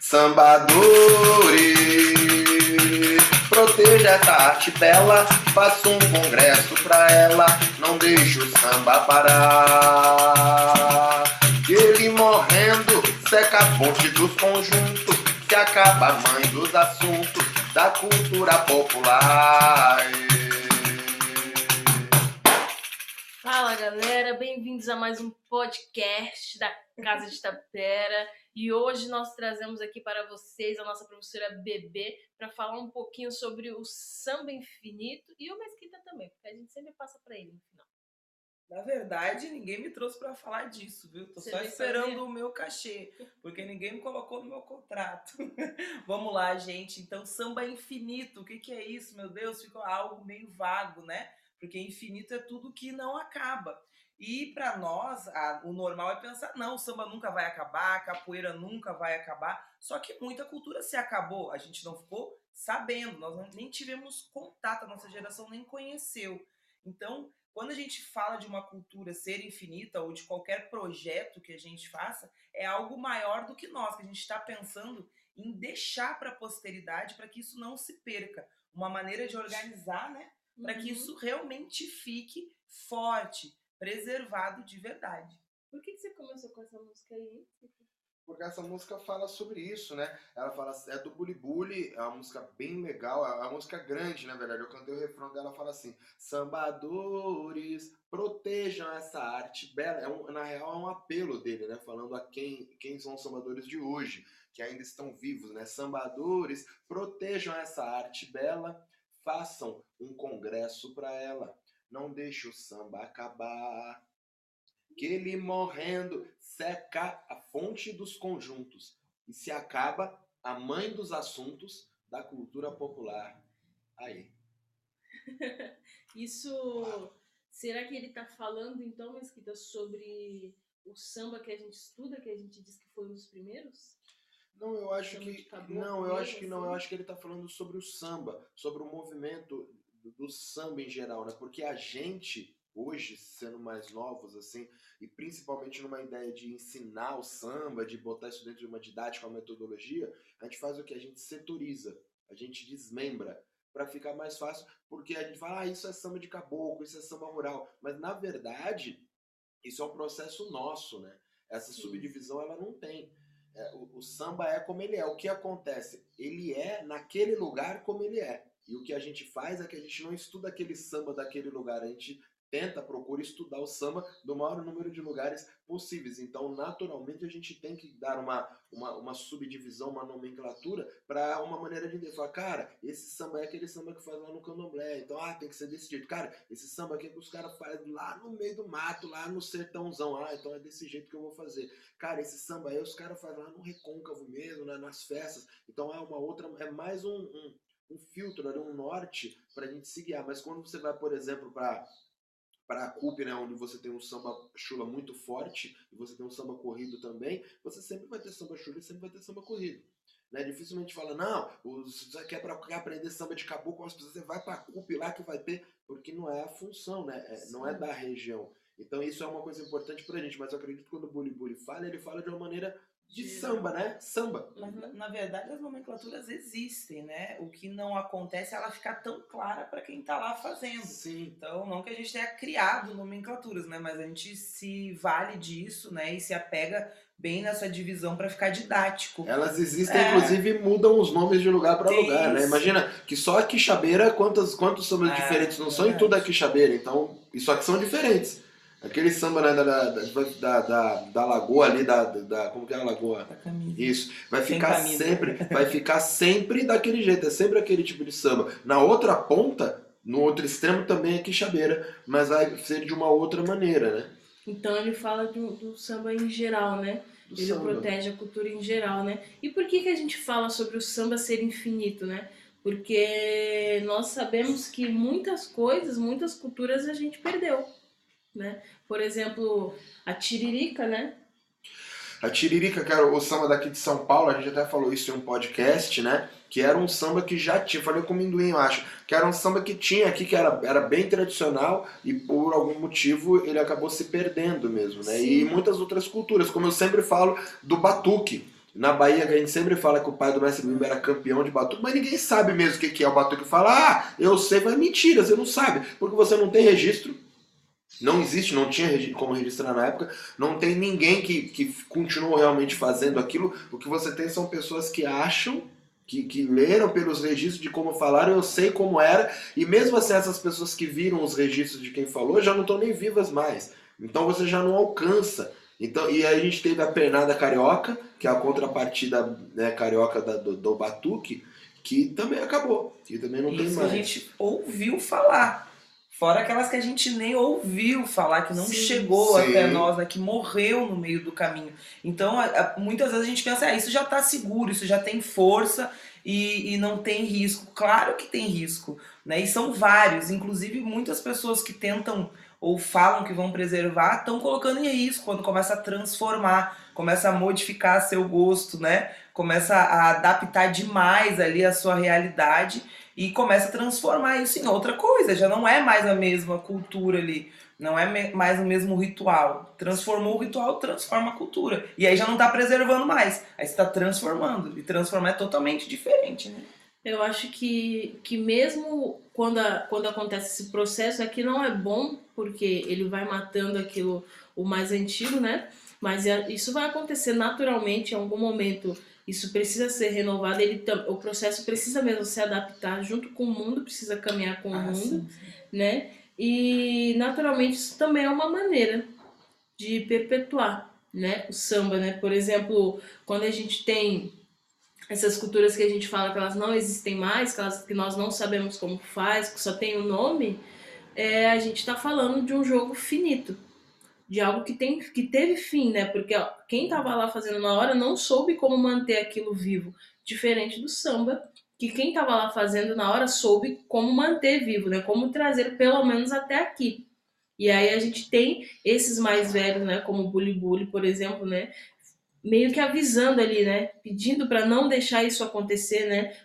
Sambadores, proteja essa arte bela, faça um congresso pra ela, não deixe o samba parar. Ele morrendo, seca a fonte dos conjuntos, que acaba a mãe dos assuntos da cultura popular. Fala galera, bem-vindos a mais um podcast da Casa de Tapera. E hoje nós trazemos aqui para vocês a nossa professora Bebê para falar um pouquinho sobre o samba infinito e o Mesquita também, porque a gente sempre passa para ele no final. Na verdade, ninguém me trouxe para falar disso, viu? Tô Você só esperando sabia? o meu cachê, porque ninguém me colocou no meu contrato. Vamos lá, gente. Então, samba infinito, o que, que é isso? Meu Deus, ficou algo meio vago, né? Porque infinito é tudo que não acaba. E para nós, a- o normal é pensar, não, o samba nunca vai acabar, a capoeira nunca vai acabar. Só que muita cultura se acabou, a gente não ficou sabendo, nós não- nem tivemos contato, a nossa geração nem conheceu. Então, quando a gente fala de uma cultura ser infinita ou de qualquer projeto que a gente faça, é algo maior do que nós, que a gente está pensando em deixar para a posteridade para que isso não se perca. Uma maneira de organizar, né? Para que Uhum. isso realmente fique forte, preservado de verdade. Por que, que você começou com essa música aí? Porque essa música fala sobre isso, né? Ela fala, é do Bully Bully, é uma música bem legal, é uma música grande, na verdade. Eu cantei o refrão dela, fala assim: Sambadores, protejam essa arte bela. É um, na real, é um apelo dele, né? Falando a quem, quem são os sambadores de hoje, que ainda estão vivos, né? Sambadores, protejam essa arte bela, façam um congresso para ela. Não deixe o samba acabar que ele morrendo seca a fonte dos conjuntos e se acaba a mãe dos assuntos da cultura popular. Aí. Isso. Será que ele tá falando então, Mesquita, sobre o samba que a gente estuda, que a gente diz que foi um dos primeiros? Não, eu acho que não, eu acho que não, eu assim? acho que ele tá falando sobre o samba, sobre o movimento do, do samba em geral, né? Porque a gente hoje, sendo mais novos assim, e principalmente numa ideia de ensinar o samba, de botar isso dentro de uma didática, uma metodologia, a gente faz o que a gente setoriza, a gente desmembra para ficar mais fácil, porque a gente fala, ah, isso é samba de caboclo, isso é samba rural, mas na verdade, isso é um processo nosso, né? Essa Sim. subdivisão ela não tem. É, o, o samba é como ele é. O que acontece? Ele é naquele lugar como ele é. E o que a gente faz é que a gente não estuda aquele samba daquele lugar, a gente tenta, procura estudar o samba do maior número de lugares possíveis. Então, naturalmente, a gente tem que dar uma, uma, uma subdivisão, uma nomenclatura para uma maneira de. Falar, cara, esse samba é aquele samba que faz lá no candomblé. Então, ah, tem que ser desse jeito. Cara, esse samba aqui é que os caras fazem lá no meio do mato, lá no sertãozão. Ah, então é desse jeito que eu vou fazer. Cara, esse samba aí os caras fazem lá no recôncavo mesmo, né, nas festas. Então é uma outra, é mais um, um, um filtro, ali, um norte pra gente se guiar. Mas quando você vai, por exemplo, para para a CUP, né, onde você tem um samba chula muito forte e você tem um samba corrido também, você sempre vai ter samba chula e sempre vai ter samba corrido. Né? Dificilmente fala, não, os- você quer, pra, aprender samba de caboclo, você vai para a CUP lá que vai ter, porque não é a função, né? É- não é da região. Então isso é uma coisa importante pra gente, mas eu acredito que quando o Bully Bully fala, ele fala de uma maneira de samba, né? Samba. Mas, na, na verdade, as nomenclaturas existem, né? O que não acontece é ela ficar tão clara para quem tá lá fazendo. Sim. Então, não que a gente tenha criado nomenclaturas, né? Mas a gente se vale disso, né? E se apega bem nessa divisão para ficar didático. Elas existem, É. inclusive, mudam os nomes de lugar para lugar, né? isso. Imagina que só a Quixabeira, quantos, quantos sambas É, diferentes não são, e verdade. tudo é Quixabeira. Então, e só que são diferentes. Aquele samba né, da, da, da, da, da lagoa ali, da, da. Como que é a lagoa? Da camisa. Isso. Vai ficar camisa. sempre, vai ficar sempre daquele jeito, é sempre aquele tipo de samba. Na outra ponta, no outro extremo também é quixabeira, mas vai ser de uma outra maneira, né? Então ele fala do, do samba em geral, né? Do Ele samba. protege a cultura em geral, né? E por que, que a gente fala sobre o samba ser infinito, né? Porque nós sabemos que muitas coisas, muitas culturas a gente perdeu, né? Por exemplo, a tiririca, né? A Tiririca, que era o samba daqui de São Paulo, a gente até falou isso em um podcast, né? Que era um samba que já tinha, falei com o Minduim, eu acho, que era um samba que tinha aqui, que era, era bem tradicional e por algum motivo ele acabou se perdendo mesmo, né? E Sim. muitas outras culturas, como eu sempre falo do batuque. Na Bahia, a gente sempre fala que o pai do mestre Bimba era campeão de batuque, mas ninguém sabe mesmo o que que é o batuque. Fala, ah, eu sei, mas mentira, você não sabe, porque você não tem registro. Não existe, não tinha como registrar na época, não tem ninguém que, que continuou realmente fazendo aquilo. O que você tem são pessoas que acham, que, que leram pelos registros de como falaram, eu sei como era, e mesmo assim essas pessoas que viram os registros de quem falou já não estão nem vivas mais. Então você já não alcança. Então, e aí a gente teve a pernada carioca, que é a contrapartida né, carioca da- do, do batuque, que também acabou, que também não tem Isso mais. a gente ouviu falar. Fora aquelas que a gente nem ouviu falar, que não Sim. chegou Sim. até nós, né, que morreu no meio do caminho. Então, a- a- muitas vezes a gente pensa, ah, isso já está seguro, isso já tem força e, e não tem risco. Claro que tem risco, né? E são vários. Inclusive, muitas pessoas que tentam ou falam que vão preservar estão colocando em risco quando começa a transformar, começa a modificar seu gosto, né? Começa a adaptar demais ali a sua realidade e começa a transformar isso em outra coisa. Já não é mais a mesma cultura ali. Não é mais o mesmo ritual. Transformou o ritual, transforma a cultura. E aí já não tá preservando mais. Aí você tá transformando. E transformar é totalmente diferente, né? Eu acho que, que mesmo quando, a- quando acontece esse processo, aqui não é bom, porque ele vai matando aquilo, o mais antigo, né? Mas é- isso vai acontecer naturalmente em algum momento. Isso precisa ser renovado. Ele, o processo precisa mesmo se adaptar junto com o mundo, precisa caminhar com o Ah, mundo, sim. né? E naturalmente isso também é uma maneira de perpetuar, né? O samba, né? Por exemplo, quando a gente tem essas culturas que a gente fala que elas não existem mais, que, elas, que nós não sabemos como faz, que só tem o nome, é, a gente está falando de um jogo finito, de algo que, tem, que teve fim, né? Porque ó, quem estava lá fazendo na hora não soube como manter aquilo vivo, diferente do samba, que quem estava lá fazendo na hora soube como manter vivo, né? Como trazer pelo menos até aqui. E aí a gente tem esses mais velhos, né? Como o Bully Bully, por exemplo, né? meio que avisando ali, né? Pedindo para não deixar isso acontecer, né?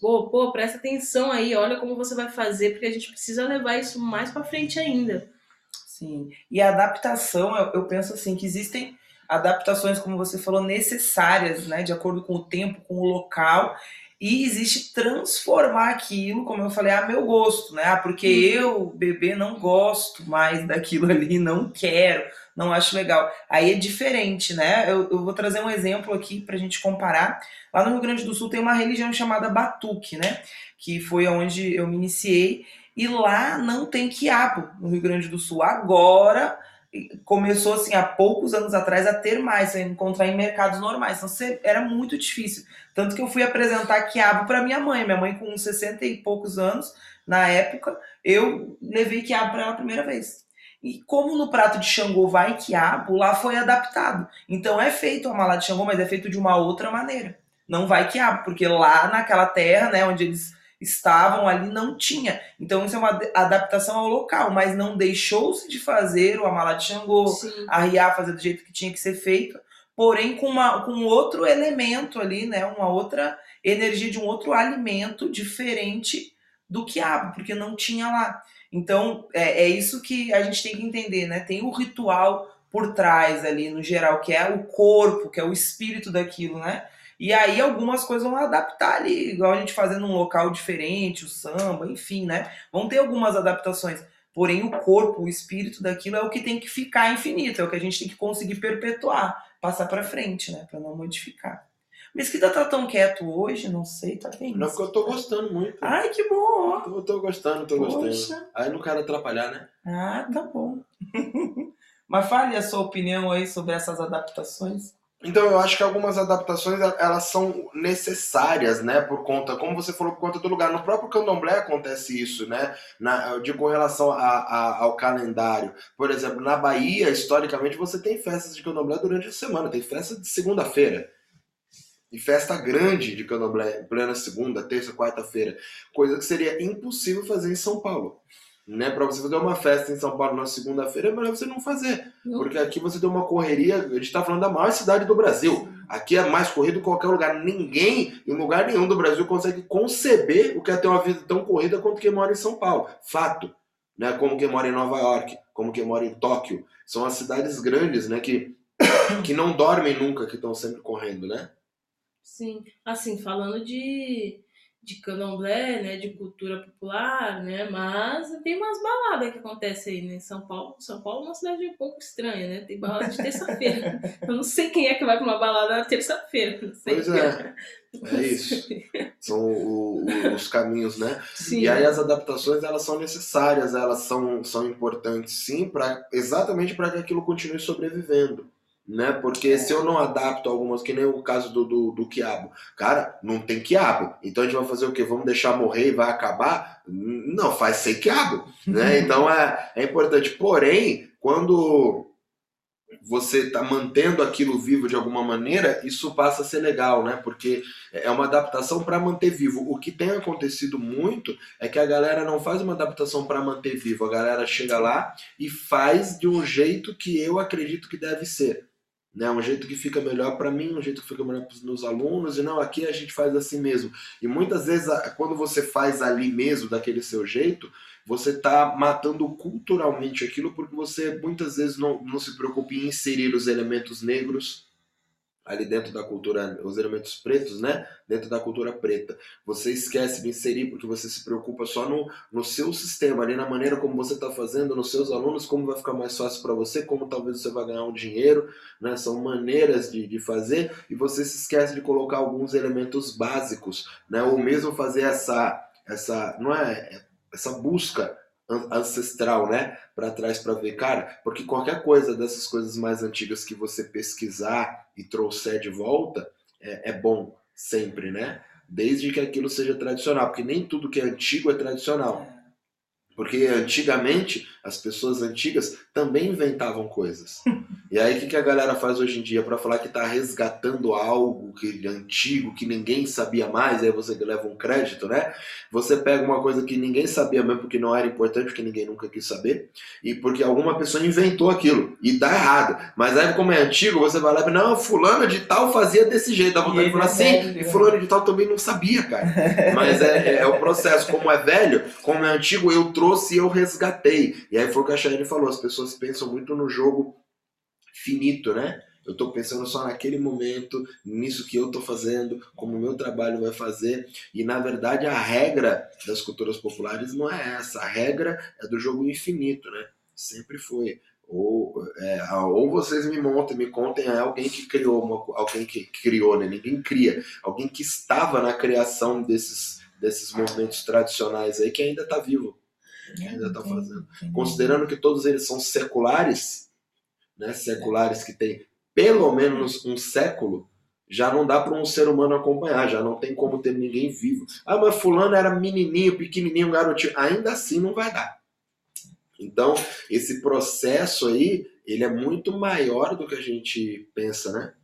Pô, pô, presta atenção aí, olha como você vai fazer, porque a gente precisa levar isso mais para frente ainda. Sim. E a adaptação, eu, eu penso assim, que existem adaptações, como você falou, necessárias, né? De acordo com o tempo, com o local. E existe transformar aquilo, como eu falei, a meu gosto, né? Ah, porque eu, bebê, não gosto mais daquilo ali, não quero, não acho legal. Aí é diferente, né? Eu, eu vou trazer um exemplo aqui pra gente comparar. Lá no Rio Grande do Sul tem uma religião chamada Batuque, né? Que foi onde eu me iniciei. E lá não tem quiabo no Rio Grande do Sul. Agora começou assim há poucos anos atrás a ter mais, você encontrar em mercados normais. Então era muito difícil. Tanto que eu fui apresentar quiabo para minha mãe. Minha mãe com uns 60 e poucos anos, na época, eu levei quiabo para ela a primeira vez. E como no prato de Xangô vai quiabo, lá foi adaptado. Então é feito a mala de Xangô, mas é feito de uma outra maneira. Não vai quiabo, porque lá naquela terra, né, onde eles estavam ali não tinha. Então isso é uma ad- adaptação ao local, mas não deixou-se de fazer o amalá de Xangô, Sim. arriar, fazer do jeito que tinha que ser feito, porém com, uma, com outro elemento ali, né, uma outra energia de um outro alimento diferente do quiabo, porque não tinha lá. Então é, é isso que a gente tem que entender, né? Tem o ritual por trás ali, no geral, que é o corpo, que é o espírito daquilo, né? E aí algumas coisas vão adaptar ali, igual a gente fazendo num local diferente, o samba, enfim, né? Vão ter algumas adaptações. Porém, o corpo, o espírito daquilo é o que tem que ficar infinito, é o que a gente tem que conseguir perpetuar, passar pra frente, né? Pra não modificar. Mesquita tá tão quieto hoje, não sei, tá bem. Não, porque eu tô gostando muito. Ai, que bom. Eu tô gostando, tô gostando. Poxa. Aí não quero atrapalhar, né? Ah, tá bom. Mas fale a sua opinião aí sobre essas adaptações. Então eu acho que algumas adaptações elas são necessárias, né? Por conta, como você falou, por conta do lugar. No próprio candomblé acontece isso, né? Na, eu digo com relação a, a- ao calendário. Por exemplo, na Bahia, historicamente, você tem festas de candomblé durante a semana. Tem festa de segunda-feira. E festa grande de candomblé, plena segunda, terça, quarta-feira. Coisa que seria impossível fazer em São Paulo. Né? Para você fazer uma festa em São Paulo na segunda-feira, é melhor você não fazer. Não. Porque aqui você tem uma correria, a gente está falando da maior cidade do Brasil. Aqui é mais corrido que qualquer lugar. Ninguém, em lugar nenhum do Brasil, consegue conceber o que é ter uma vida tão corrida quanto quem mora em São Paulo. Fato. Né? Como quem mora em Nova York, como quem mora em Tóquio. São as cidades grandes, né? Que, que não dormem nunca, que estão sempre correndo, né? Sim, assim, falando de, de candomblé, né, de cultura popular, né, mas tem umas baladas que acontecem aí, né, em São Paulo. São Paulo é uma cidade um pouco estranha, né, tem balada de terça-feira. Eu não sei quem é que vai pra uma balada na terça-feira, não sei. Pois é, é isso. São o- o- os caminhos, né? Sim, E aí as adaptações elas são necessárias, elas são, são importantes sim, para exatamente para que aquilo continue sobrevivendo. Né? Porque se eu não adapto algumas, que nem o caso do, do, do quiabo, cara, não tem quiabo. Então a gente vai fazer o quê? Vamos deixar morrer e vai acabar? Não, faz sem quiabo. Né? Então é, é importante. Porém, quando você está mantendo aquilo vivo de alguma maneira, isso passa a ser legal, né? Porque é uma adaptação para manter vivo. O que tem acontecido muito é que a galera não faz uma adaptação para manter vivo. A galera chega lá e faz de um jeito que eu acredito que deve ser. Né? Um jeito que fica melhor para mim, um jeito que fica melhor para os meus alunos. E não, aqui a gente faz assim mesmo. E muitas vezes, quando você faz ali mesmo, daquele seu jeito, você está matando culturalmente aquilo porque você muitas vezes não, não se preocupa em inserir os elementos negros ali dentro da cultura, os elementos pretos, né? Dentro da cultura preta. Você esquece de inserir porque você se preocupa só no, no seu sistema, ali na maneira como você está fazendo, nos seus alunos, como vai ficar mais fácil para você, como talvez você vai ganhar um dinheiro, né? São maneiras de, de fazer e você se esquece de colocar alguns elementos básicos, né? Ou mesmo fazer essa, essa, não é, essa busca ancestral, né? Para trás para ver, cara, porque qualquer coisa dessas coisas mais antigas que você pesquisar e trouxer de volta é, é bom sempre, né? Desde que aquilo seja tradicional, porque nem tudo que é antigo é tradicional. Porque antigamente, as pessoas antigas também inventavam coisas. E aí, o que, que a galera faz hoje em dia para falar que está resgatando algo que antigo, que ninguém sabia mais, aí você leva um crédito, né? Você pega uma coisa que ninguém sabia mesmo, porque não era importante, porque ninguém nunca quis saber, e porque alguma pessoa inventou aquilo, e dá errado. Mas aí, como é antigo, você vai lá e fala, não, fulano de tal fazia desse jeito. Dá vontade de falar é assim, velho, e né? fulano de tal também não sabia, cara. Mas é, é o processo. Como é velho, como é antigo, eu trouxe e eu resgatei. E aí foi o que a Chayane falou: as pessoas pensam muito no jogo finito, né? Eu tô pensando só naquele momento, nisso que eu tô fazendo, como o meu trabalho vai fazer. E na verdade a regra das culturas populares não é essa. A regra é do jogo infinito, né? Sempre foi. Ou, é, ou vocês me montem, me contem é alguém que criou uma, alguém que criou, né? Ninguém cria, alguém que estava na criação desses, desses movimentos tradicionais aí que ainda está vivo, que ainda está fazendo. Considerando que todos eles são seculares, né? Seculares que têm pelo menos um século, já não dá para um ser humano acompanhar, já não tem como ter ninguém vivo. Ah, mas fulano era menininho, pequenininho, garotinho, ainda assim não vai dar. Então, esse processo aí, ele é muito maior do que a gente pensa, né?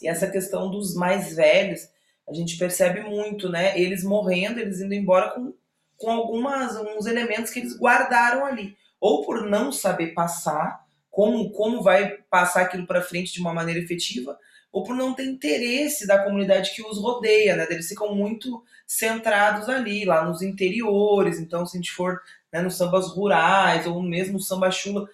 E essa questão dos mais velhos, a gente percebe muito, né? Eles morrendo, eles indo embora com, com algumas, alguns elementos que eles guardaram ali. Ou por não saber passar, como, como vai passar aquilo para frente de uma maneira efetiva, ou por não ter interesse da comunidade que os rodeia, né? Eles ficam muito centrados ali, lá nos interiores. Então, se a gente for né, nos sambas rurais, ou mesmo samba chula,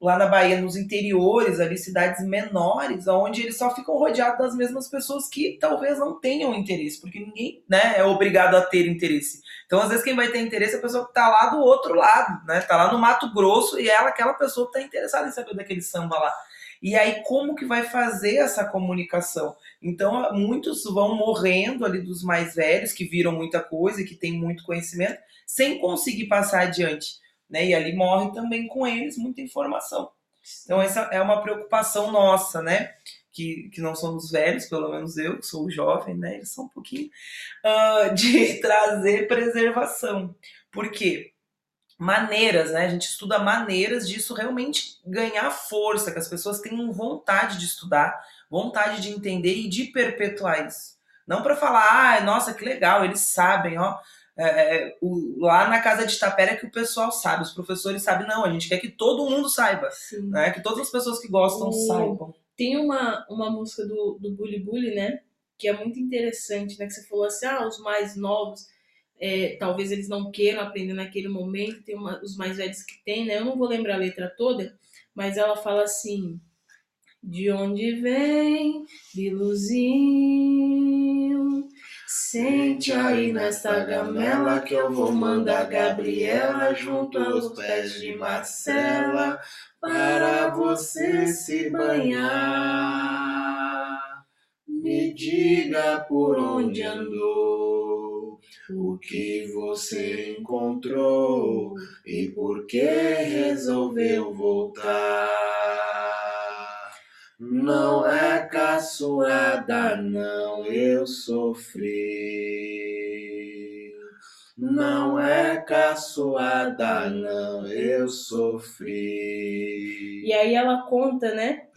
lá na Bahia, nos interiores, ali, cidades menores, onde eles só ficam rodeados das mesmas pessoas que talvez não tenham interesse, porque ninguém né, é obrigado a ter interesse. Então, às vezes, quem vai ter interesse é a pessoa que está lá do outro lado, né? Tá lá no Mato Grosso e ela, aquela pessoa que está interessada em saber daquele samba lá. E aí, como que vai fazer essa comunicação? Então, muitos vão morrendo ali dos mais velhos, que viram muita coisa que têm muito conhecimento, sem conseguir passar adiante né? E ali morre também com eles muita informação. Então essa é uma preocupação nossa, né? Que, que não somos velhos, pelo menos eu, que sou jovem, né? Eles são um pouquinho, uh, de trazer preservação. Por quê? Maneiras, né? A gente estuda maneiras disso realmente ganhar força, que as pessoas tenham vontade de estudar, vontade de entender e de perpetuar isso. Não para falar, ah, nossa, que legal, eles sabem, ó. É, o, lá na casa de Tapera que o pessoal sabe, os professores sabem, não, a gente quer que todo mundo saiba, Sim. né? Que todas as pessoas que gostam O- saibam. Tem uma, uma música do, do Bully Bully, né? Que é muito interessante, né? Que você falou assim, ah, os mais novos, é, talvez eles não queiram aprender naquele momento, tem uma, os mais velhos que tem, né? Eu não vou lembrar a letra toda, mas ela fala assim, de onde vem, Biluzinho, Sente aí nessa gamela que eu vou mandar Gabriela junto aos pés de Marcela para você se banhar. Me diga por onde andou, o que você encontrou e por que resolveu voltar. Não é caçoada, não, eu sofri. Não é caçoada, não, eu sofri. E aí ela conta, né,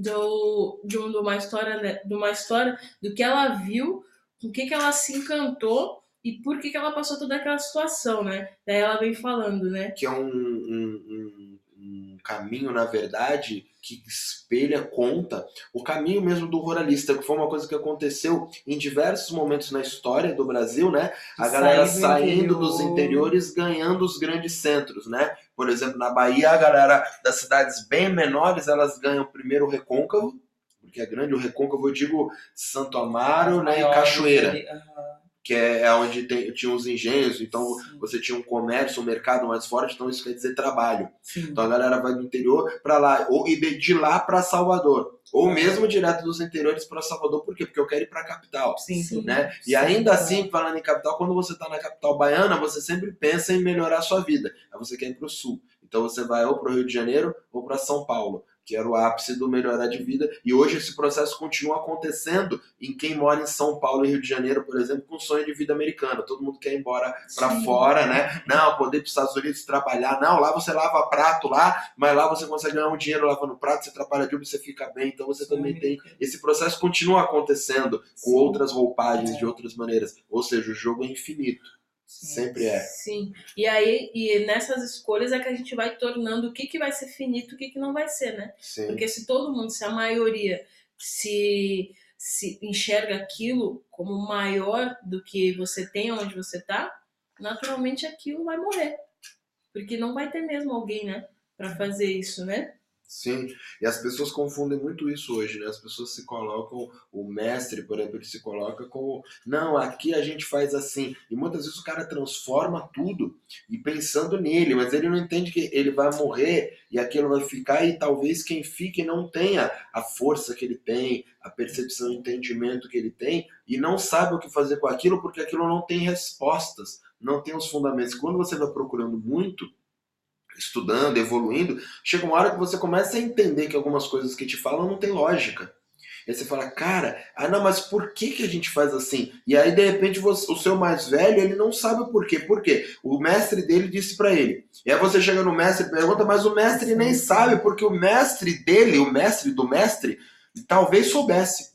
do, de um- de uma história, né, de uma história do que ela viu, com o que, que ela se encantou e por que, que ela passou toda aquela situação, né? Daí ela vem falando, né? que é um, um- um- um caminho, na verdade, que espelha, conta o caminho mesmo do ruralista, que foi uma coisa que aconteceu em diversos momentos na história do Brasil, né? A galera Sair do saindo dos interior. interiores, ganhando os grandes centros, né? Por exemplo, na Bahia, a galera das cidades bem menores, elas ganham primeiro o recôncavo, porque é grande o recôncavo, eu digo Santo Amaro, né? E Cachoeira, que é onde tem, tinha os engenhos, então sim, você tinha um comércio, um mercado mais forte, então isso quer dizer trabalho. sim. Então a galera vai do interior para lá, ou e de, lá para Salvador, ou mesmo direto dos interiores para Salvador, por quê? Porque eu quero ir para a capital. Sim, Sim. Né? E ainda assim, falando em capital, quando você está na capital baiana, você sempre pensa em melhorar a sua vida. Aí você quer ir para o sul. Então você vai ou para o Rio de Janeiro ou para São Paulo, que era o ápice do melhorar de vida. E hoje esse processo continua acontecendo em quem mora em São Paulo e Rio de Janeiro, por exemplo, com sonho de vida americana. Todo mundo quer ir embora para Sim. fora, né? Não, poder ir para os Estados Unidos trabalhar. Não, lá você lava prato lá, mas lá você consegue ganhar um dinheiro lavando prato, você trabalha de Uber, você fica bem. Então você também tem. Esse processo continua acontecendo com Sim. outras roupagens, É. de outras maneiras. Ou seja, o jogo é infinito. Sempre é. Sim. E aí, e nessas escolhas é que a gente vai tornando o que, que vai ser finito e o que, que não vai ser, né? Sim. Porque se todo mundo, se a maioria se, se enxerga aquilo como maior do que você tem onde você tá, naturalmente aquilo vai morrer. Porque não vai ter mesmo alguém, né? Pra fazer isso, né? Sim, e as pessoas confundem muito isso hoje, né? As pessoas se colocam, o mestre, por exemplo, ele se coloca como, não, aqui a gente faz assim. E muitas vezes o cara transforma tudo e pensando nele, mas ele não entende que ele vai morrer e aquilo vai ficar e talvez quem fique não tenha a força que ele tem, a percepção e entendimento que ele tem e não sabe o que fazer com aquilo porque aquilo não tem respostas, não tem os fundamentos. Quando você vai procurando muito, estudando, evoluindo, chega uma hora que você começa a entender que algumas coisas que te falam não tem lógica. E você fala, cara, ah não, mas por que, que a gente faz assim? E aí, de repente, você- o seu mais velho, ele não sabe o porquê. Por quê? O mestre dele disse pra ele. E aí você chega no mestre e pergunta, mas o mestre nem sabe, porque o mestre dele, o mestre do mestre, talvez soubesse.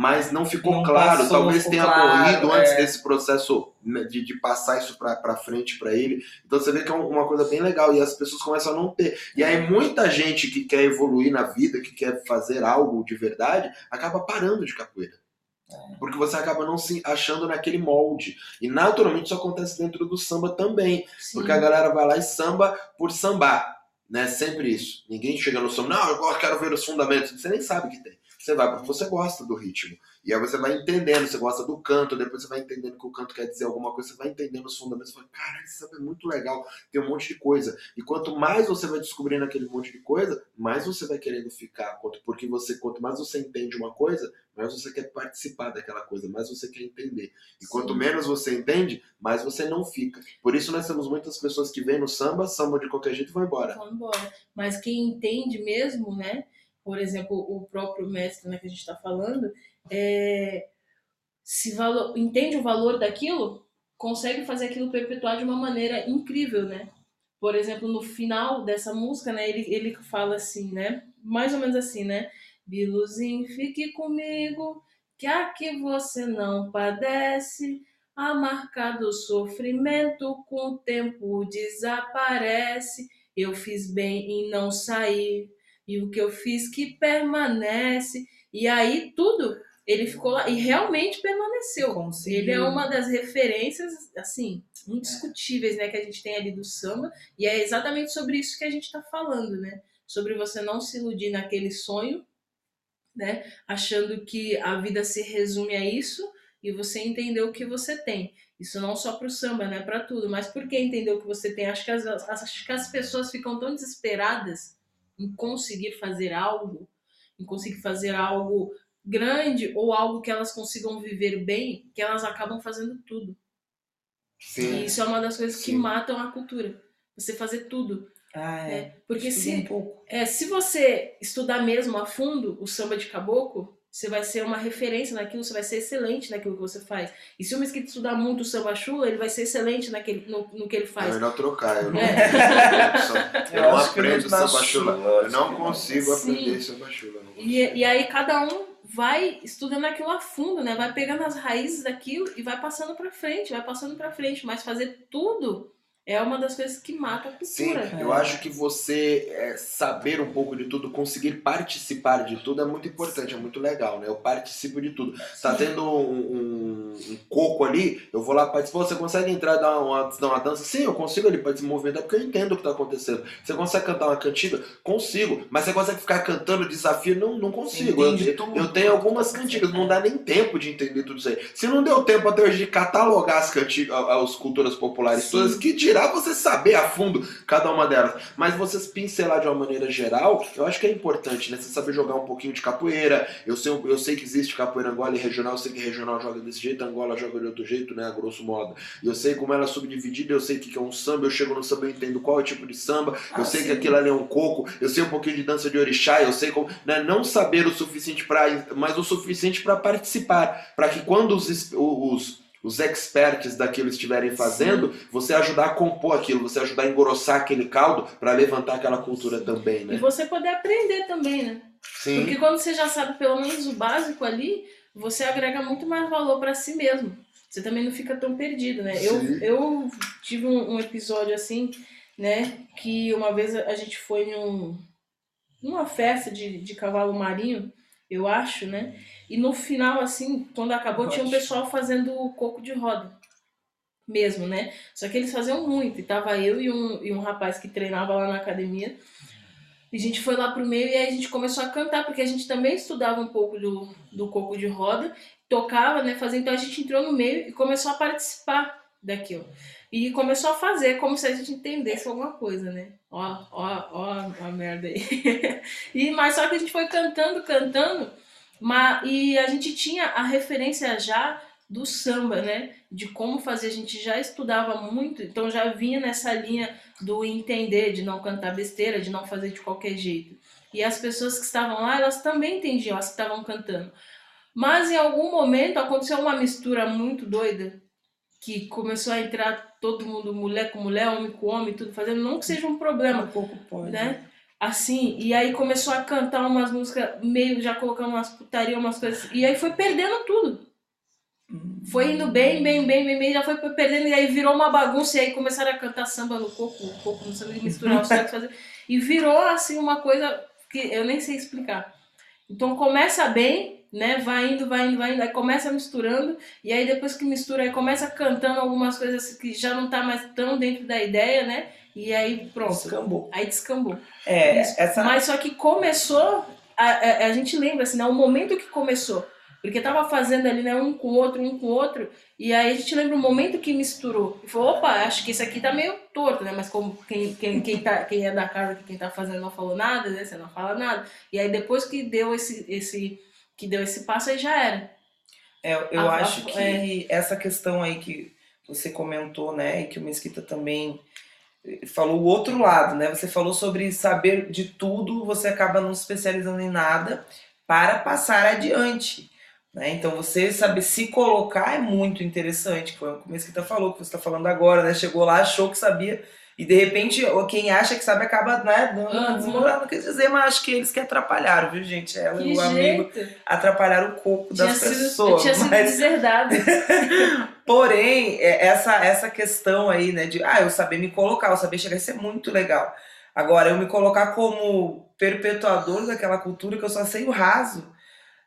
Mas não ficou Não claro, passou, talvez ficou tenha claro, morrido antes é. desse processo de, de passar isso pra, pra frente pra ele. Então você vê que é um- uma coisa bem legal e as pessoas começam a não ter. E aí muita gente que quer evoluir na vida, que quer fazer algo de verdade, acaba parando de capoeira. Porque você acaba não se achando naquele molde. E naturalmente isso acontece dentro do samba também. Sim. Porque a galera vai lá e samba por sambar. Né? Sempre isso. Ninguém chega no samba, não, eu quero ver os fundamentos. Você nem sabe que tem. Você vai porque você gosta do ritmo. E aí você vai entendendo, você gosta do canto, depois você vai entendendo que o canto quer dizer alguma coisa, você vai entendendo os fundamentos, você fala, cara, esse samba é muito legal, tem um monte de coisa. E quanto mais você vai descobrindo aquele monte de coisa, mais você vai querendo ficar. Quanto- Porque você, quanto mais você entende uma coisa, mais você quer participar daquela coisa, mais você quer entender. E quanto Sim. menos você entende, mais você não fica. Por isso nós temos muitas pessoas que vêm no samba, samba de qualquer jeito e vão embora. Vão embora. Mas quem entende mesmo, né? Por exemplo, o próprio mestre né, que a gente está falando, é, se valo- entende o valor daquilo, consegue fazer aquilo perpetuar de uma maneira incrível, né? Por exemplo, no final dessa música, né, ele, ele fala assim, né? Mais ou menos assim, né? Biluzinho, fique comigo, que aqui você não padece. A marca do sofrimento com o tempo desaparece. Eu fiz bem em não sair. E o que eu fiz que permanece. E aí tudo, ele ficou lá e realmente permaneceu. Conseguiu. Ele é uma das referências, assim, indiscutíveis, né, que a gente tem ali do samba. E é exatamente sobre isso que a gente está falando, né? Sobre você não se iludir naquele sonho, né? Achando que a vida se resume a isso e você entender o que você tem. Isso não só para o samba, né? Para tudo. Mas por que entender o que você tem? Acho que as, acho que as pessoas ficam tão desesperadas em conseguir fazer algo, em conseguir fazer algo grande ou algo que elas consigam viver bem, que elas acabam fazendo tudo. Sim. E isso é uma das coisas que Sim. matam a cultura. Você fazer tudo. Ah, é. né? Porque um se, pouco. é, se você estudar mesmo a fundo o samba de caboclo, você vai ser uma referência naquilo, você vai ser excelente naquilo que você faz. E se o mesquita estudar muito o samba chula, ele vai ser excelente naquele, no, no que ele É faz. melhor trocar. Eu não, É. eu não acho que aprendo samba chula. Eu não que- consigo Sim. aprender samba chula. E, e aí cada um vai estudando aquilo a fundo, né? Vai pegando as raízes daquilo e vai passando pra frente, vai passando pra frente. Mas fazer tudo é uma das coisas que mata a Sim, cultura. eu acho que você é, saber um pouco de tudo, conseguir participar de tudo é muito importante, é muito legal, né? Eu participo de tudo. Tá tendo um, um- um coco ali, eu vou lá participar. Você consegue entrar e dar uma, dar uma dança? Sim, eu consigo ali participar se movimentar porque eu entendo o que tá acontecendo. Você consegue cantar uma cantiga? Consigo. Mas você consegue ficar cantando desafio? Não, não consigo. Eu, eu tenho algumas cantigas, não dá nem tempo de entender tudo isso aí. Se não deu tempo até hoje de catalogar as cantigas, as culturas populares Sim. todas, que dirá você saber a fundo cada uma delas. Mas vocês pincelar de uma maneira geral, eu acho que é importante, né? Você saber jogar um pouquinho de capoeira. Eu sei, eu sei que existe capoeira Angola e regional, eu sei que regional joga desse jeito, Angola joga de outro jeito, né? A grosso modo. Eu sei como ela é subdividida, eu sei o que é um samba, eu chego no samba e entendo qual é o tipo de samba, eu Ah, sei sim. que aquilo ali é um coco, eu sei um pouquinho de dança de orixá, eu sei como. Né? Não saber o suficiente para. mas o suficiente para participar. para que quando os, os, os experts daquilo estiverem fazendo, você ajudar a compor aquilo, você ajudar a engrossar aquele caldo para levantar aquela cultura também, E né? você poder aprender também, né? Sim. Porque quando você já sabe pelo menos o básico ali, você agrega muito mais valor para si mesmo. Você também não fica tão perdido, né? Eu, Sim. eu tive um, um episódio assim, né? Que uma vez a gente foi num, numa festa de, de cavalo marinho, eu acho, né? E no final, assim, quando acabou, tinha um pessoal fazendo coco de roda. Mesmo, né? Só que eles faziam muito. E tava eu e um, e um rapaz que treinava lá na academia. E a gente foi lá pro meio e aí a gente começou a cantar, porque a gente também estudava um pouco do, do coco de roda, tocava, né? Fazia, então a gente entrou no meio e começou a participar daquilo. E começou a fazer como se a gente entendesse alguma coisa, né? Ó, ó, ó a merda aí. e, mas só que a gente foi cantando, cantando, mas, e a gente tinha a referência já do samba, né? De como fazer. A gente já estudava muito, então já vinha nessa linha do entender, de não cantar besteira, de não fazer de qualquer jeito. E as pessoas que estavam lá, elas também entendiam, as que estavam cantando. Mas em algum momento aconteceu uma mistura muito doida, que começou a entrar todo mundo, mulher com mulher, homem com homem, tudo fazendo, não que seja um problema, Um pouco pode. né? Assim, e aí começou a cantar umas músicas meio, já colocando umas putaria, umas coisas, e aí foi perdendo tudo. Hum. Foi indo bem, bem, bem, bem, bem, já foi perdendo, e aí virou uma bagunça, e aí começaram a cantar samba no coco, o coco no samba, e misturar os sexos, fazer. E virou, assim, uma coisa que eu nem sei explicar. Então começa bem, né? Vai indo, vai indo, vai indo, aí começa misturando, e aí depois que mistura, aí começa cantando algumas coisas que já não tá mais tão dentro da ideia, né? E aí pronto. Descambou. Aí descambou. É, Isso. essa. Mas só que começou, a, a, a gente lembra, assim, né? O momento que começou. Porque tava fazendo ali, né? Um com o outro, um com o outro. E aí a gente lembra o momento que misturou. E falou, opa, acho que isso aqui tá meio torto, né? Mas como quem, quem, quem, tá, quem é da casa, quem tá fazendo não falou nada, né? Você não fala nada. E aí depois que deu esse, esse, que deu esse passo, aí já era. É, eu A- a- acho que é. essa questão aí que você comentou, né, e que o Mesquita também eh, falou o outro lado, né? Você falou sobre saber de tudo, você acaba não se especializando em nada para passar adiante. Né? Então você saber se colocar é muito interessante, foi o que o Mesquita falou, que você está falando agora, né? Chegou lá, achou que sabia, e de repente quem acha que sabe acaba né, dando Uhum. desmorando, quer dizer, mas acho que eles que atrapalharam, viu, gente? Ela Que e o amigo jeito! atrapalharam o corpo Tinha das sido, pessoas. tinha sido mas- deserdado. Porém, é, essa, essa questão aí, né, de ah, eu saber me colocar, eu saber chegar, isso é muito legal. Agora, eu me colocar como perpetuador daquela cultura que eu só sei o raso.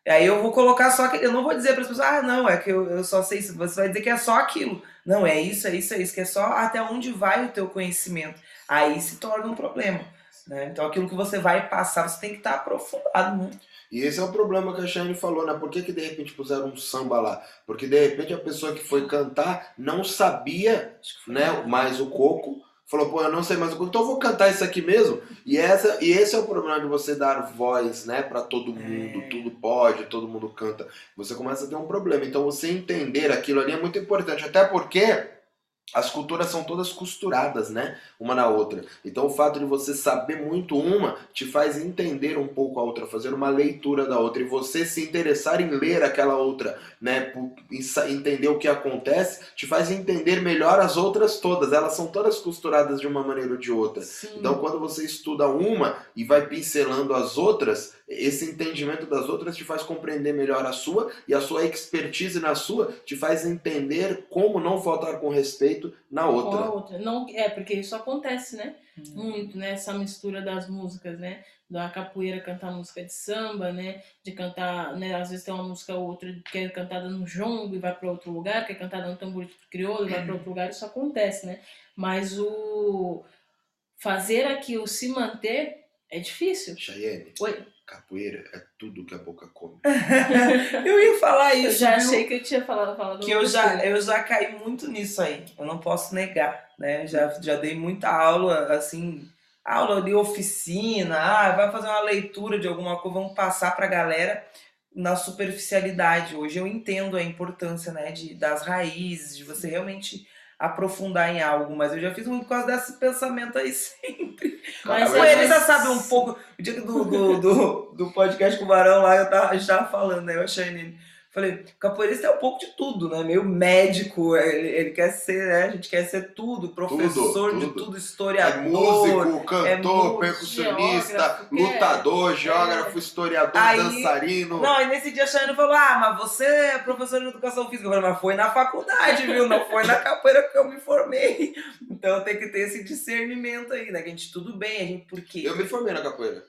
Aí eu vou colocar só que eu não vou dizer para as pessoas, ah, não, é que eu, eu só sei isso. Você vai dizer que é só aquilo. Não, é isso, é isso, é isso, que é só até onde vai o teu conhecimento. Aí se torna um problema. Né? Então aquilo que você vai passar, você tem que estar aprofundado, né? E esse é o problema que a Shane falou, né? Por que, que de repente puseram um samba lá? Porque de repente a pessoa que foi cantar não sabia né, mais o coco, falou, pô, eu não sei mais o coco, então eu vou cantar isso aqui mesmo. E, essa, e esse é o problema de você dar voz, né, para todo mundo, É. tudo pode, todo mundo canta. Você começa a ter um problema. Então você entender aquilo ali é muito importante, até porque as culturas são todas costuradas, né, uma na outra. Então o fato de você saber muito uma te faz entender um pouco a outra, fazer uma leitura da outra e você se interessar em ler aquela outra, né, entender o que acontece, te faz entender melhor as outras todas. Elas são todas costuradas de uma maneira ou de outra. Sim. Então, quando você estuda uma e vai pincelando as outras, esse entendimento das outras te faz compreender melhor a sua e a sua expertise na sua te faz entender como não faltar com respeito na outra. outra. Não, é, porque isso acontece, né? Hum. Muito, né? Essa mistura das músicas, né? Da capoeira cantar música de samba, né? De cantar, né? Às vezes tem uma música ou outra que é cantada no jongo e vai para outro lugar, que é cantada no tambor crioulo e vai para outro lugar, isso acontece, né? Mas o fazer aquilo se manter é difícil. Cheyenne, Oi. Capoeira é tudo que a boca come. Eu ia falar Eu isso. já viu? achei que eu tinha falado, falado que eu já, eu já caí muito nisso aí. Eu não posso negar, né? Já, já dei muita aula, assim, aula de oficina, ah, vai fazer uma leitura de alguma coisa, vamos passar pra galera na superficialidade. Hoje eu entendo a importância, né, de, das raízes, de você realmente aprofundar em algo, mas eu já fiz muito por causa desse pensamento aí sempre. Mas é- ele já sabe um pouco. O dia do, do, do, do podcast com o Barão lá, eu tava, a gente tava falando, né? Eu achei nele. Falei, capoeirista é um pouco de tudo, né? Meio médico, ele, ele quer ser, né? A gente quer ser tudo, professor de tudo. tudo, É historiador. músico, cantor, músico, percussionista, geógrafo, lutador, é. geógrafo, historiador, Aí- dançarino. Não, e nesse dia a Chayane falou: Ah, mas você é professor de educação física. Eu falei, mas foi na faculdade, viu? Não foi na capoeira que eu me formei. Então tem que ter esse discernimento aí, né? Que a gente, tudo bem, a gente, por quê? Eu me formei na capoeira.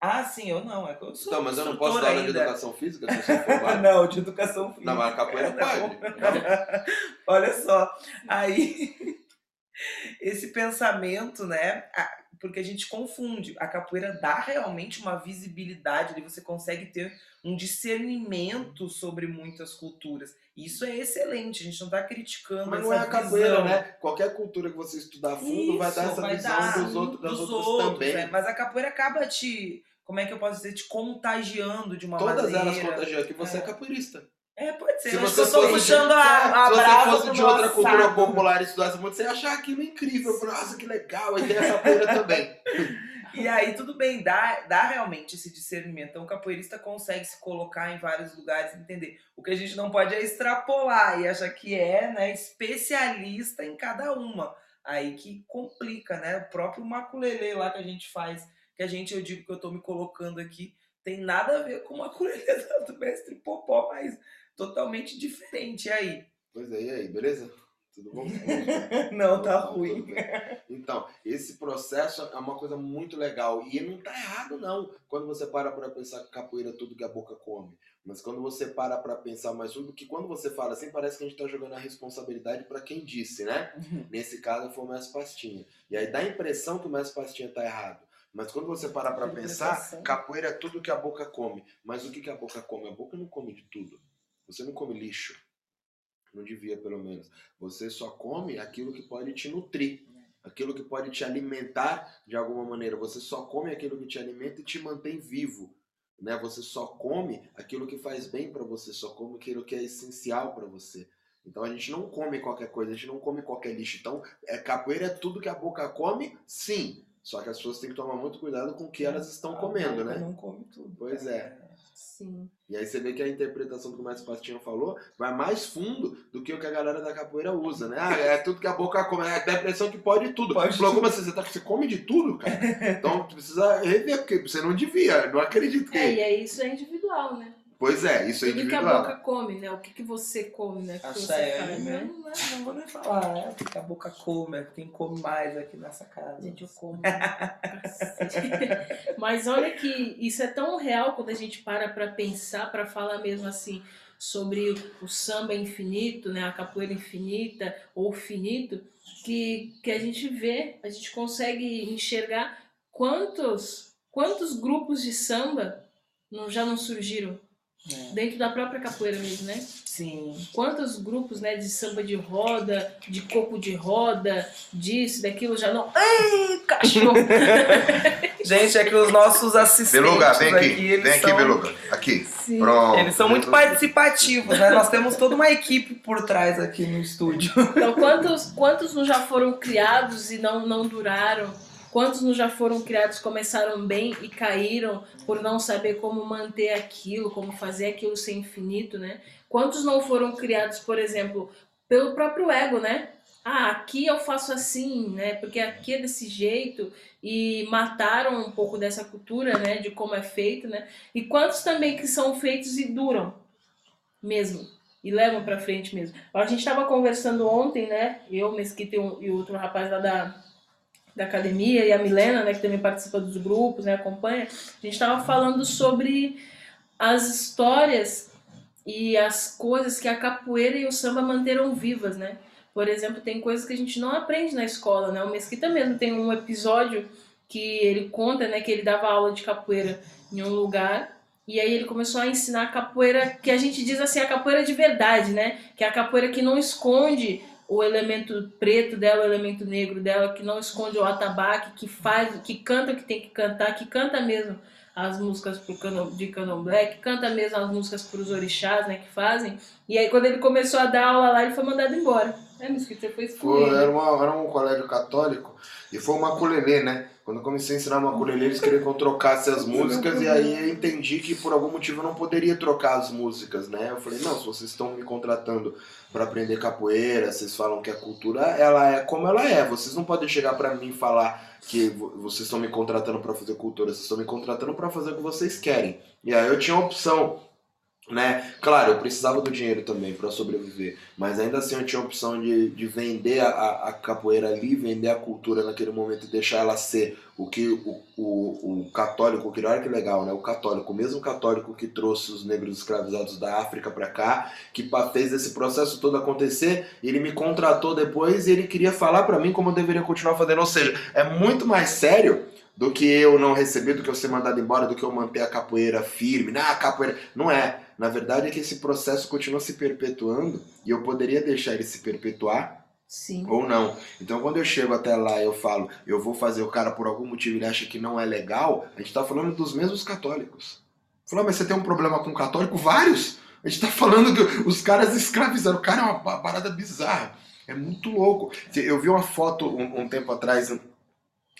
Ah, sim, eu não. É que eu sou Então, mas eu não posso dar aula de educação física se eu sou. Não, de educação física. Não, mas a capoeira Não. pode. Olha só, aí esse pensamento, né? Porque a gente confunde. A capoeira dá realmente uma visibilidade, ali você consegue ter um discernimento sobre muitas culturas. Isso é excelente, a gente não está criticando Mas não é a capoeira, visão. né? Qualquer cultura que você estudar fundo vai dar Isso, essa vai visão dar dos outros, das dos outras outros, também. é. Mas a capoeira acaba te, como é que eu posso dizer, te contagiando de uma Todas maneira. elas contagiam que você é, É. capoeirista. É, pode ser. Se você eu de- puxando a, a Se você fosse de outra cultura popular e estudasse muito, você ia achar aquilo incrível. Nossa, que legal, aí tem a capoeira também. E aí, tudo bem, dá, dá realmente esse discernimento. Então, o capoeirista consegue se colocar em vários lugares e entender. O que a gente não pode é extrapolar e achar que é né, especialista em cada uma. Aí que complica, né? O próprio maculelê lá que a gente faz, que a gente, eu digo que eu tô me colocando aqui, tem nada a ver com o maculelê do mestre Popó, mas totalmente diferente. E aí? Pois é, e aí, beleza? Tudo bom? Não, tá Tudo ruim. Então, esse processo é uma coisa muito legal. E não tá errado, não. Quando você para pra pensar que capoeira é tudo que a boca come. Mas quando você para pra pensar mais tudo, que quando você fala assim, parece que a gente tá jogando a responsabilidade pra quem disse, né? Nesse caso foi o Mestre Pastinha. E aí dá a impressão que o Mestre Pastinha tá errado. Mas quando você parar pra pensar, capoeira é tudo que a boca come. Mas o que, que a boca come? A boca não come de tudo. Você não come lixo. Não devia, pelo menos. Você só come aquilo que pode te nutrir. Aquilo que pode te alimentar de alguma maneira. Você só come aquilo que te alimenta e te mantém vivo. Né? Você só come aquilo que faz bem para você. Só come aquilo que é essencial para você. Então a gente não come qualquer coisa, a gente não come qualquer lixo. Então, é, capoeira é tudo que a boca come? Sim. Só que as pessoas têm que tomar muito cuidado com o que elas estão A comendo, né? Não come tudo. Pois é. Sim. E aí você vê que a interpretação do que o Mestre Pastinha falou vai mais fundo do que o que a galera da capoeira usa, né? Ah, é tudo que a boca come. É, dá a impressão que pode tudo. Pode falou, tudo. como assim? Você, tá, você come de tudo, cara? Então precisa rever, porque você não devia. Não acredito que. É, e aí isso é individual, né? Pois é, isso é Tudo que a boca come, né? O que, que você come, né? O que A você Chayane faz, né? mesmo, né? Não vou nem falar, é porque a boca come, é quem come mais aqui nessa casa. Gente, eu como. Mas olha que isso é tão real quando a gente para para pensar, para falar mesmo assim sobre o samba infinito, né, a capoeira infinita ou finito, que, que a gente vê, a gente consegue enxergar quantos quantos grupos de samba não, já não surgiram É. dentro da própria capoeira mesmo, né? Sim. Quantos grupos, né, de samba de roda, de coco de roda, disso, daquilo já não. Ai, cachorro! Gente, é que os nossos assistentes Beluga, vem aqui. eles vem aqui, são... Beluga. Aqui. Sim. Pronto. Eles são muito participativos, né? Nós temos toda uma equipe por trás aqui no estúdio. Então, quantos, quantos não já foram criados e não, não duraram? Quantos não já foram criados, começaram bem e caíram por não saber como manter aquilo, como fazer aquilo ser infinito, né? Quantos não foram criados, por exemplo, pelo próprio ego, né? Ah, aqui eu faço assim, né? Porque aqui é desse jeito e mataram um pouco dessa cultura, né? De como é feito, né? E quantos também que são feitos e duram mesmo e levam pra frente mesmo. A gente estava conversando ontem, né? Eu, Mesquita e um- e outro rapaz lá da, da academia e a Milena, né? Que também participa dos grupos, né? Acompanha. A gente estava falando sobre as histórias e as coisas que a capoeira e o samba manteram vivas, né? Por exemplo, tem coisas que a gente não aprende na escola, né? O Mesquita mesmo tem um episódio que ele conta, né? Que ele dava aula de capoeira em um lugar e aí ele começou a ensinar a capoeira que a gente diz assim, a capoeira de verdade, né? Que é a capoeira que não esconde o elemento preto dela, o elemento negro dela, que não esconde o atabaque, que faz, que canta o que tem que cantar, que canta mesmo as músicas pro cano, de candomblé, que canta mesmo as músicas pros orixás, né, que fazem. E aí quando ele começou a dar aula lá, ele foi mandado embora. É, Mesquita, você foi Foi, excluído. era, uma, era um colégio católico e foi uma maculelê, né? Quando eu comecei a ensinar maculelê, eles queriam que eu trocasse as músicas e aí eu entendi que por algum motivo eu não poderia trocar as músicas, né? Eu falei, não, se vocês estão me contratando para aprender capoeira, vocês falam que a cultura ela é como ela é, vocês não podem chegar para mim e falar que vo- vocês estão me contratando para fazer cultura, vocês estão me contratando para fazer o que vocês querem. E aí eu tinha a opção né? Claro, eu precisava do dinheiro também para sobreviver, mas ainda assim eu tinha a opção de, de vender a, a- capoeira ali, vender a cultura naquele momento e deixar ela ser o que o, o, o católico, que olha que legal, né? O católico, o mesmo católico que trouxe os negros escravizados da África para cá, que fez esse processo todo acontecer, ele me contratou depois e ele queria falar para mim como eu deveria continuar fazendo, ou seja, é muito mais sério do que eu não receber, do que eu ser mandado embora, do que eu manter a capoeira firme. Ah, a capoeira. Não é. Na verdade é que esse processo continua se perpetuando e eu poderia deixar ele se perpetuar Sim. ou não. Então quando eu chego até lá e eu falo, eu vou fazer o cara por algum motivo ele acha que não é legal, a gente tá falando dos mesmos católicos. Falou, mas você tem um problema com católico? Vários! A gente tá falando que os caras escravizaram. O cara é uma pa- parada bizarra. É muito louco. Eu vi uma foto um, um tempo atrás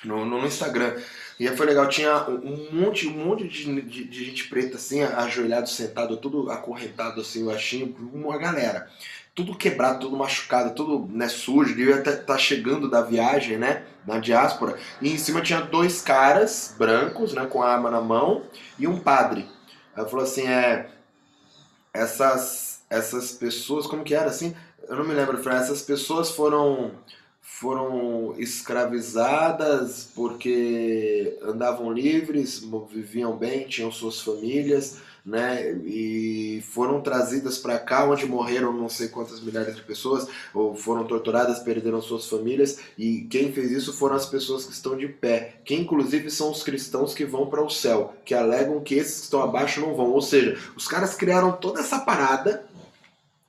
no, no Instagram. E foi legal, tinha um monte, um monte de, de- de gente preta assim, ajoelhado, sentado, tudo acorrentado assim, eu achei uma galera. Tudo quebrado, tudo machucado, tudo né, sujo, devia estar tá chegando da viagem, né? Na diáspora. E em cima tinha dois caras brancos, né? Com a arma na mão, e um padre. Aí falou assim, é. Essas, essas pessoas, como que era assim? Eu não me lembro, essas pessoas foram foram escravizadas porque andavam livres, viviam bem, tinham suas famílias, né? E foram trazidas para cá, onde morreram não sei quantas milhares de pessoas, ou foram torturadas, perderam suas famílias. E quem fez isso foram as pessoas que estão de pé, que inclusive são os cristãos que vão para o céu, que alegam que esses que estão abaixo não vão. Ou seja, os caras criaram toda essa parada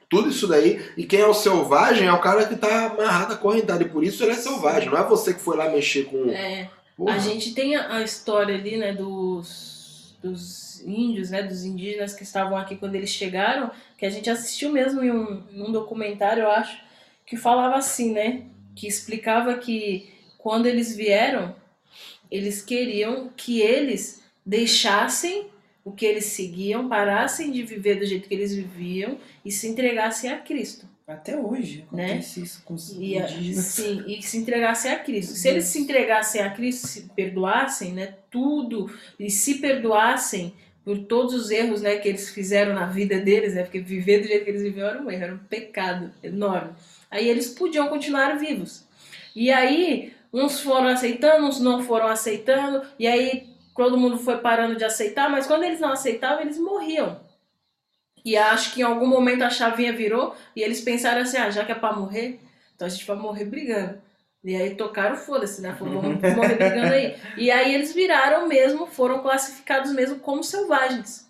tudo isso daí, e quem é o selvagem é o cara que tá amarrado acorrentado, e por isso ele é selvagem, não é você que foi lá mexer com. É. Porra. A gente tem a, a história ali, né, dos, dos índios, né, dos indígenas que estavam aqui quando eles chegaram, que a gente assistiu mesmo em um, num documentário, eu acho, que falava assim, né, que explicava que quando eles vieram, eles queriam que eles deixassem o que eles seguiam, parassem de viver do jeito que eles viviam e se entregassem a Cristo. Até hoje Né? acontece isso com os E, indígenas. sim, e se entregassem a Cristo. Se eles se entregassem a Cristo, se perdoassem, né, tudo, e se perdoassem por todos os erros, né, que eles fizeram na vida deles, né, porque viver do jeito que eles viviam era um erro, era um pecado enorme. Aí eles podiam continuar vivos. E aí, uns foram aceitando, uns não foram aceitando, e aí todo mundo foi parando de aceitar, mas quando eles não aceitavam, eles morriam. E acho que em algum momento a chavinha virou e eles pensaram assim: ah, já que é pra morrer, então a gente vai morrer brigando. E aí tocaram, foda-se, né? Falou, vamos morrer brigando aí. E aí eles viraram mesmo, foram classificados mesmo como selvagens.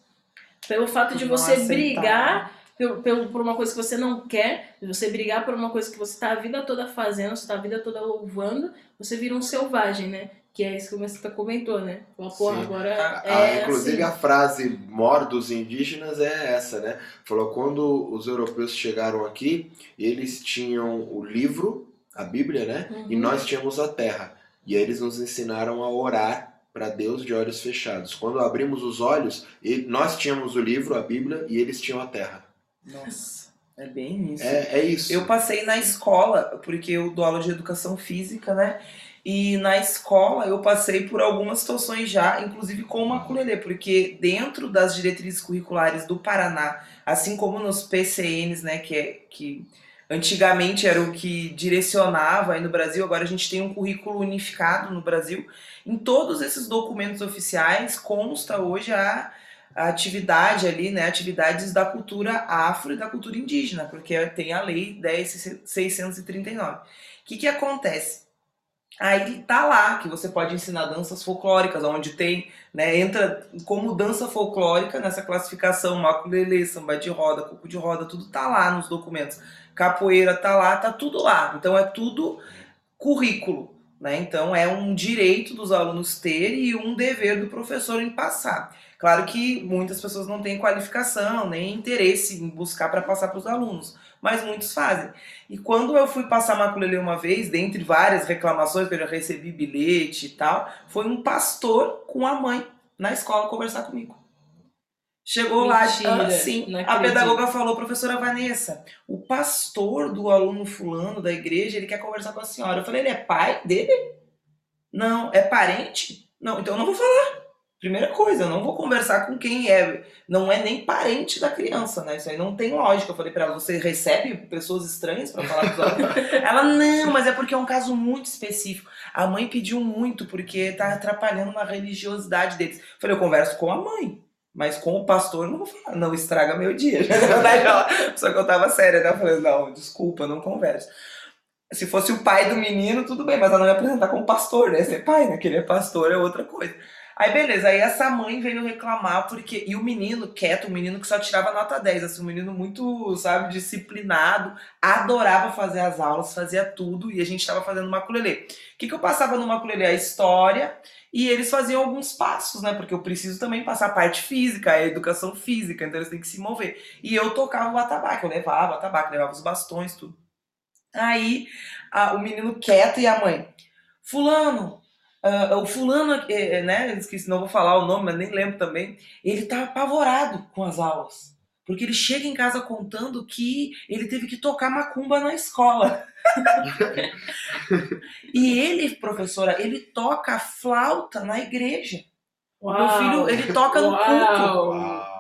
Pelo fato de Não você brigar pelo, pelo- por uma coisa que você não quer, de você brigar por uma coisa que você tá a vida toda fazendo, você tá a vida toda louvando, você vira um selvagem, né? Que é isso que o Mestre comentou, né? Fala, porra, Sim. agora Ah, é inclusive assim. a frase mor dos indígenas é essa, né? Falou quando os europeus chegaram aqui, eles tinham o livro, a Bíblia, né? E Uhum. nós tínhamos a terra. E aí eles nos ensinaram a orar para Deus de olhos fechados. Quando abrimos os olhos, e- nós tínhamos o livro, a Bíblia, e eles tinham a terra. Nossa, é bem isso. É, é isso. Eu passei na escola, porque eu dou aula de educação física, né? E na escola eu passei por algumas situações já, inclusive com o maculelê, porque dentro das diretrizes curriculares do Paraná, assim como nos PCNs, né, que, é, que antigamente era o que direcionava aí no Brasil, agora a gente tem um currículo unificado no Brasil. Em todos esses documentos oficiais consta hoje a atividade ali, né, atividades da cultura afro e da cultura indígena, porque tem a lei 10.639. O que que acontece? Aí tá lá que você pode ensinar danças folclóricas, onde tem, né, entra como dança folclórica nessa classificação, maculelê, samba de roda, coco de roda, tudo tá lá nos documentos. Capoeira tá lá, tá tudo lá. Então é tudo currículo, né? Então é um direito dos alunos ter e um dever do professor em passar. Claro que muitas pessoas não têm qualificação, nem interesse em buscar para passar para os alunos, mas muitos fazem. E quando eu fui passar maculelê uma vez, dentre várias reclamações que eu já recebi bilhete e tal, foi um pastor com a mãe na escola conversar comigo. Chegou Mentira, lá, assim, não a pedagoga falou, professora Vanessa, o pastor do aluno fulano da igreja, ele quer conversar com a senhora. Eu falei, ele é pai dele? Não. É parente? Não, então eu não vou falar. Primeira coisa, eu não vou conversar com quem é, não é nem parente da criança, né? Isso aí não tem lógica. Eu falei pra ela, você recebe pessoas estranhas pra falar com alunos? ela, não, mas é porque é um caso muito específico. A mãe pediu muito porque tá atrapalhando na religiosidade deles. Eu falei, eu converso com a mãe. Mas com o pastor não vou falar, não estraga meu dia. Só que eu tava séria, né? Eu falei, não, desculpa, não converso. Se fosse o pai do menino, tudo bem, mas ela não ia apresentar como pastor, né? Ser pai, né? Que ele é pastor é outra coisa. Aí beleza, aí essa mãe veio reclamar porque. E o menino, quieto, o menino que só tirava nota 10, assim, um menino muito, sabe, disciplinado, adorava fazer as aulas, fazia tudo, e a gente tava fazendo maculelê. O que, que eu passava no maculelê? A história, e eles faziam alguns passos, né? Porque eu preciso também passar a parte física, a educação física, então eles têm que se mover. E eu tocava o atabaque, eu levava o atabaque, levava os bastões, tudo. Aí a- o menino quieto e a mãe, fulano, ah, o fulano, eh, né, eu esqueci, não vou falar o nome, mas nem lembro também, ele tá apavorado com as aulas. Porque ele chega em casa contando que ele teve que tocar macumba na escola. e ele, professora, ele toca flauta na igreja. O meu filho, ele toca no culto. Uau.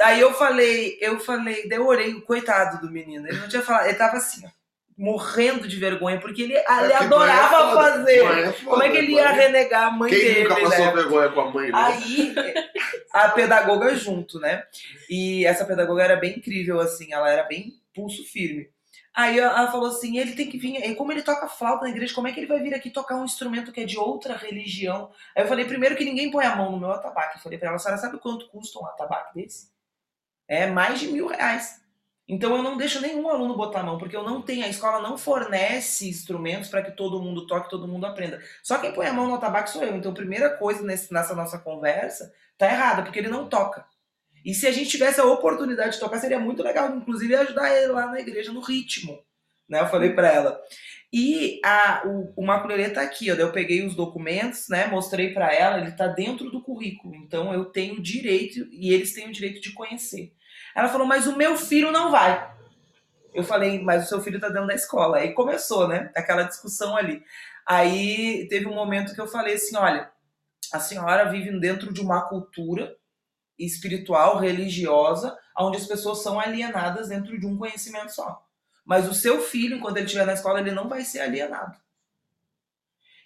Aí eu falei, eu falei, daí eu orei, coitado do menino. Ele não tinha falado, ele tava assim, ó, morrendo de vergonha, porque ele, ele porque adorava é foda, fazer. é foda, Como é que ele ia renegar a mãe Quem dele? nunca passou né? vergonha com a mãe, né? Aí a pedagoga junto, né? E essa pedagoga era bem incrível, assim, ela era bem pulso firme. Aí ela falou assim: ele tem que vir. e Como ele toca flauta na igreja, como é que ele vai vir aqui tocar um instrumento que é de outra religião? Aí eu falei: primeiro que ninguém põe a mão no meu atabaque. Eu falei pra ela: a senhora sabe quanto custa um atabaque desse? É mais de mil reais. Então eu não deixo nenhum aluno botar a mão, porque eu não tenho, a escola não fornece instrumentos para que todo mundo toque, todo mundo aprenda. Só quem põe a mão no atabaque sou eu. Então, primeira coisa nesse- nessa nossa conversa tá errada, porque ele não toca. E se a gente tivesse a oportunidade de tocar, seria muito legal, inclusive ajudar ele lá na igreja no ritmo. Né? Eu falei pra ela. E a, o, o maculelê tá aqui, ó. Eu peguei os documentos, né? Mostrei pra ela, ele tá dentro do currículo. Então eu tenho direito e eles têm o direito de conhecer. Ela falou, mas o meu filho não vai. Eu falei, mas o seu filho tá dentro da escola. Aí começou, né? Aquela discussão ali. Aí teve um momento que eu falei assim: olha, a senhora vive dentro de uma cultura espiritual, religiosa, onde as pessoas são alienadas dentro de um conhecimento só. Mas o seu filho, enquanto ele estiver na escola, ele não vai ser alienado.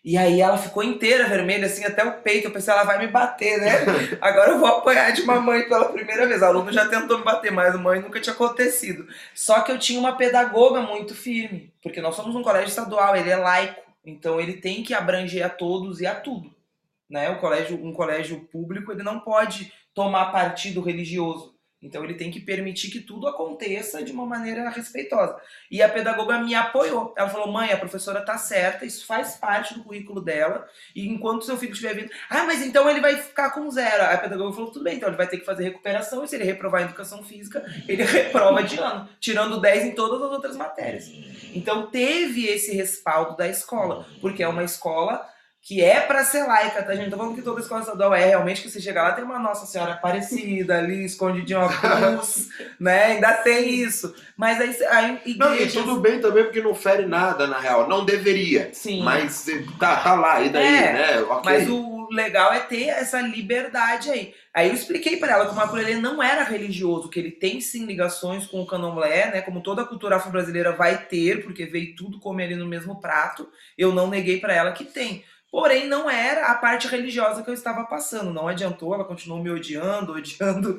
E aí ela ficou inteira vermelha, assim, até o peito. Eu pensei, ela vai me bater, né? Agora eu vou apanhar de mamãe pela primeira vez. O aluno já tentou me bater, mas mãe nunca tinha acontecido. Só que eu tinha uma pedagoga muito firme, porque nós somos um colégio estadual, ele é laico. Então ele tem que abranger a todos e a tudo. Né? O colégio, um colégio público, ele não pode tomar partido religioso. Então ele tem que permitir que tudo aconteça de uma maneira respeitosa. E a pedagoga me apoiou. Ela falou: "Mãe, a professora tá certa, isso faz parte do currículo dela, e enquanto seu filho estiver vindo, ah, mas então ele vai ficar com zero". A pedagoga falou: "Tudo bem, então ele vai ter que fazer recuperação, e se ele reprovar em educação física, ele reprova de ano, tirando 10 em todas as outras matérias". Então teve esse respaldo da escola, porque é uma escola que é para ser laica, tá, gente? Tô falando que toda escola estadual é realmente que você chega lá tem uma Nossa Senhora Aparecida ali, escondidinha uma cruz, né? Ainda tem isso. Mas aí, aí igrejas... Não, e tudo bem também, porque não fere nada, na real. Não deveria. Sim. Mas tá, tá lá, e daí, É, né? Ok. Mas o legal é ter essa liberdade aí. Aí eu expliquei para ela que o maculelê não era religioso, que ele tem sim ligações com o candomblé, né? Como toda a cultura afro-brasileira vai ter, porque veio tudo comer ali no mesmo prato. Eu não neguei para ela que tem. Porém, não era a parte religiosa que eu estava passando. Não adiantou, ela continuou me odiando, odiando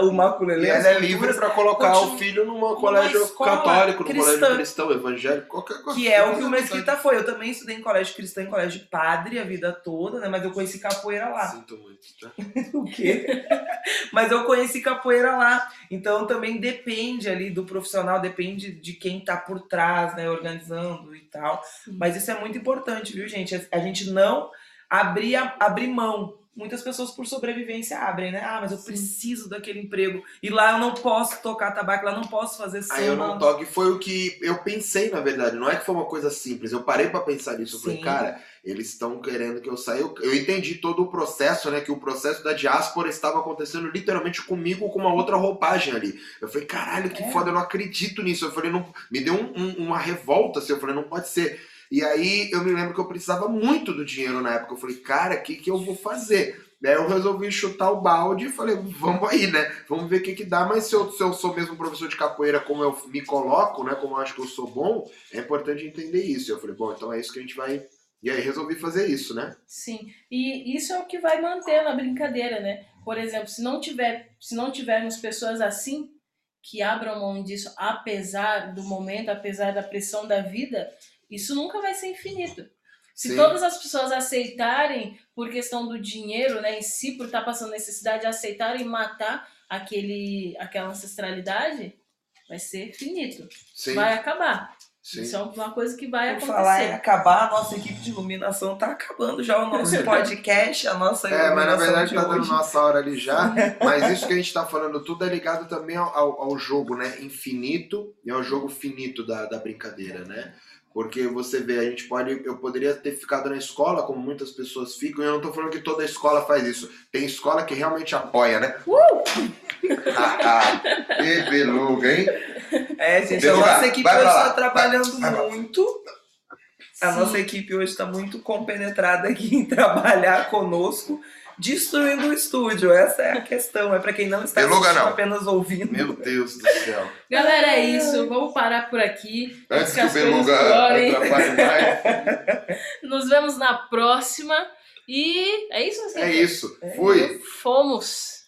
o E maculelê. ela as é livre para colocar continua- o filho num colégio católico, num colégio cristão, evangélico, qualquer coisa. Que é o que o Mesquita foi. Eu também estudei em colégio cristão, em colégio padre a vida toda, né? Mas eu conheci capoeira lá. Sinto muito, tá? O quê? Mas eu conheci capoeira lá. Então também depende ali do profissional, depende de quem tá por trás, né? Organizando e tal. Mas isso é muito importante, viu, gente? A- A gente não abrir, abrir mão. Muitas pessoas por sobrevivência abrem, né? Ah, mas eu Sim. preciso daquele emprego. E lá eu não posso tocar tabaco, lá eu não posso fazer samba. Aí eu não toco. E foi o que eu pensei, na verdade. Não é que foi uma coisa simples. Eu parei pra pensar nisso. Eu falei, cara, eles estão querendo que eu saia. Eu, eu entendi todo o processo, né? Que o processo da diáspora estava acontecendo literalmente comigo com uma outra roupagem ali. Eu falei, caralho, que É. foda, eu não acredito nisso. Eu falei, não. Me deu um- um- uma revolta, assim. Eu falei, não pode ser. E aí eu me lembro que eu precisava muito do dinheiro na época. Eu falei, cara, o que, que eu vou fazer? Daí eu resolvi chutar o balde e falei, vamos aí, né? Vamos ver o que, que dá. Mas se eu, se eu sou mesmo professor de capoeira, como eu me coloco, né? Como eu acho que eu sou bom, é importante entender isso. Eu falei, bom, então é isso que a gente vai. E aí resolvi fazer isso, né? Sim, e isso é o que vai manter na brincadeira, né? Por exemplo, se não tiver, se não tivermos pessoas assim que abram mão disso, apesar do momento, apesar da pressão da vida, isso nunca vai ser infinito. Se Sim. todas as pessoas aceitarem por questão do dinheiro, né, em si, por estar passando necessidade, aceitarem matar aquele, aquela ancestralidade, vai ser finito. Sim. Vai acabar. sim. Isso é uma coisa que vai Por falar em acontecer. acabar, a nossa equipe de iluminação tá acabando já o nosso podcast, a nossa É, mas na iluminação verdade de tá dando nossa hora ali já. Mas isso que a gente tá falando tudo é ligado também ao, ao, ao jogo, né? Infinito e ao jogo finito da, da brincadeira, né? Porque você vê, a gente pode. Eu poderia ter ficado na escola, como muitas pessoas ficam, e eu não tô falando que toda escola faz isso. Tem escola que realmente apoia, né? Ah, ah, que beluga, hein? É, gente, a Beluga, nossa equipe vai hoje está trabalhando vai, vai muito. A Sim. nossa equipe hoje está muito compenetrada aqui em trabalhar conosco, destruindo o estúdio. Essa é a questão. É para quem não está assistindo, não. apenas ouvindo. Meu Deus do céu. Galera, é isso. Vamos parar por aqui. Antes que o beluga atrapalhe mais. Nos vemos na próxima. E é isso, assim. É isso. É Fui. Fomos.